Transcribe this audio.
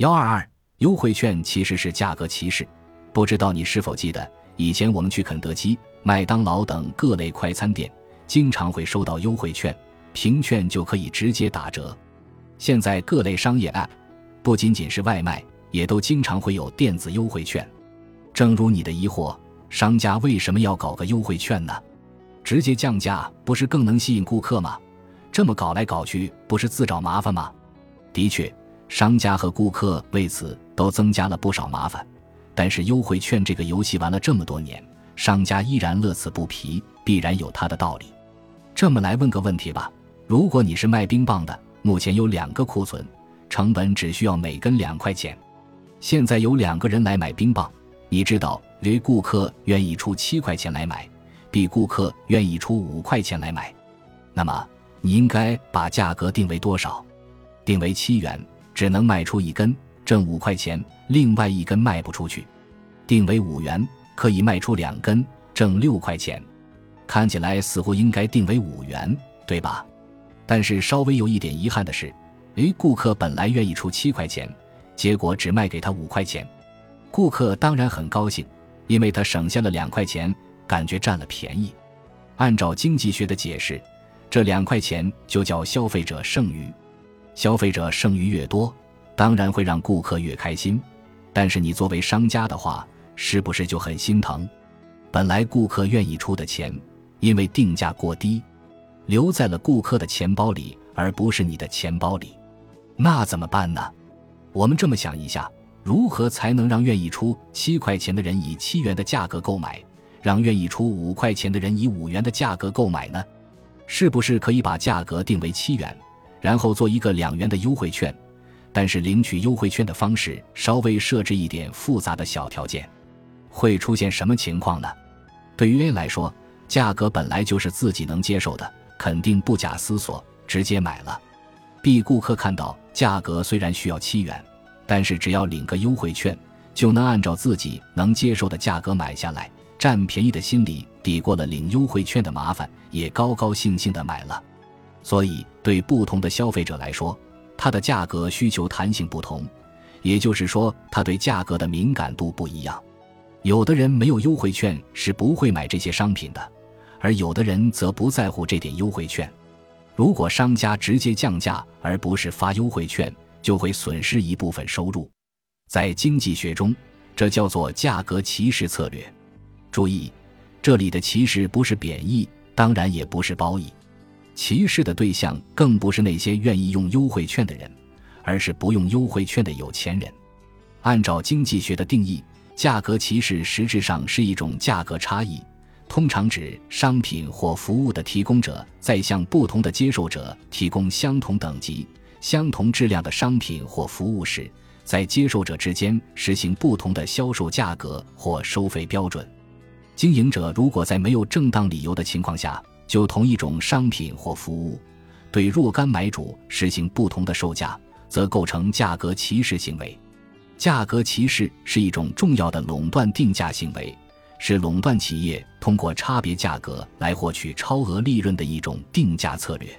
幺二二优惠券其实是价格歧视，不知道你是否记得，以前我们去肯德基、麦当劳等各类快餐店，经常会收到优惠券，凭券就可以直接打折。现在各类商业 App，不仅仅是外卖，也都经常会有电子优惠券。正如你的疑惑，商家为什么要搞个优惠券呢？直接降价不是更能吸引顾客吗？这么搞来搞去，不是自找麻烦吗？的确。商家和顾客为此都增加了不少麻烦，但是优惠券这个游戏玩了这么多年，商家依然乐此不疲，必然有他的道理。这么来问个问题吧：如果你是卖冰棒的，目前有两个库存，成本只需要每根两块钱，现在有两个人来买冰棒，你知道，A 顾客愿意出七块钱来买，B 顾客愿意出五块钱来买，那么你应该把价格定为多少？定为七元。只能卖出一根，挣五块钱；另外一根卖不出去，定为五元，可以卖出两根，挣六块钱。看起来似乎应该定为五元，对吧？但是稍微有一点遗憾的是，诶，顾客本来愿意出七块钱，结果只卖给他五块钱。顾客当然很高兴，因为他省下了两块钱，感觉占了便宜。按照经济学的解释，这两块钱就叫消费者剩余。消费者剩余越多，当然会让顾客越开心。但是你作为商家的话，是不是就很心疼？本来顾客愿意出的钱，因为定价过低，留在了顾客的钱包里，而不是你的钱包里，那怎么办呢？我们这么想一下：如何才能让愿意出七块钱的人以七元的价格购买，让愿意出五块钱的人以五元的价格购买呢？是不是可以把价格定为七元？然后做一个两元的优惠券，但是领取优惠券的方式稍微设置一点复杂的小条件，会出现什么情况呢？对于 A 来说，价格本来就是自己能接受的，肯定不假思索直接买了。B 顾客看到价格虽然需要七元，但是只要领个优惠券，就能按照自己能接受的价格买下来，占便宜的心理抵过了领优惠券的麻烦，也高高兴兴的买了。所以，对不同的消费者来说，它的价格需求弹性不同，也就是说，他对价格的敏感度不一样。有的人没有优惠券是不会买这些商品的，而有的人则不在乎这点优惠券。如果商家直接降价而不是发优惠券，就会损失一部分收入。在经济学中，这叫做价格歧视策略。注意，这里的歧视不是贬义，当然也不是褒义。歧视的对象更不是那些愿意用优惠券的人，而是不用优惠券的有钱人。按照经济学的定义，价格歧视实质上是一种价格差异，通常指商品或服务的提供者在向不同的接受者提供相同等级、相同质量的商品或服务时，在接受者之间实行不同的销售价格或收费标准。经营者如果在没有正当理由的情况下，就同一种商品或服务，对若干买主实行不同的售价，则构成价格歧视行为。价格歧视是一种重要的垄断定价行为，是垄断企业通过差别价格来获取超额利润的一种定价策略。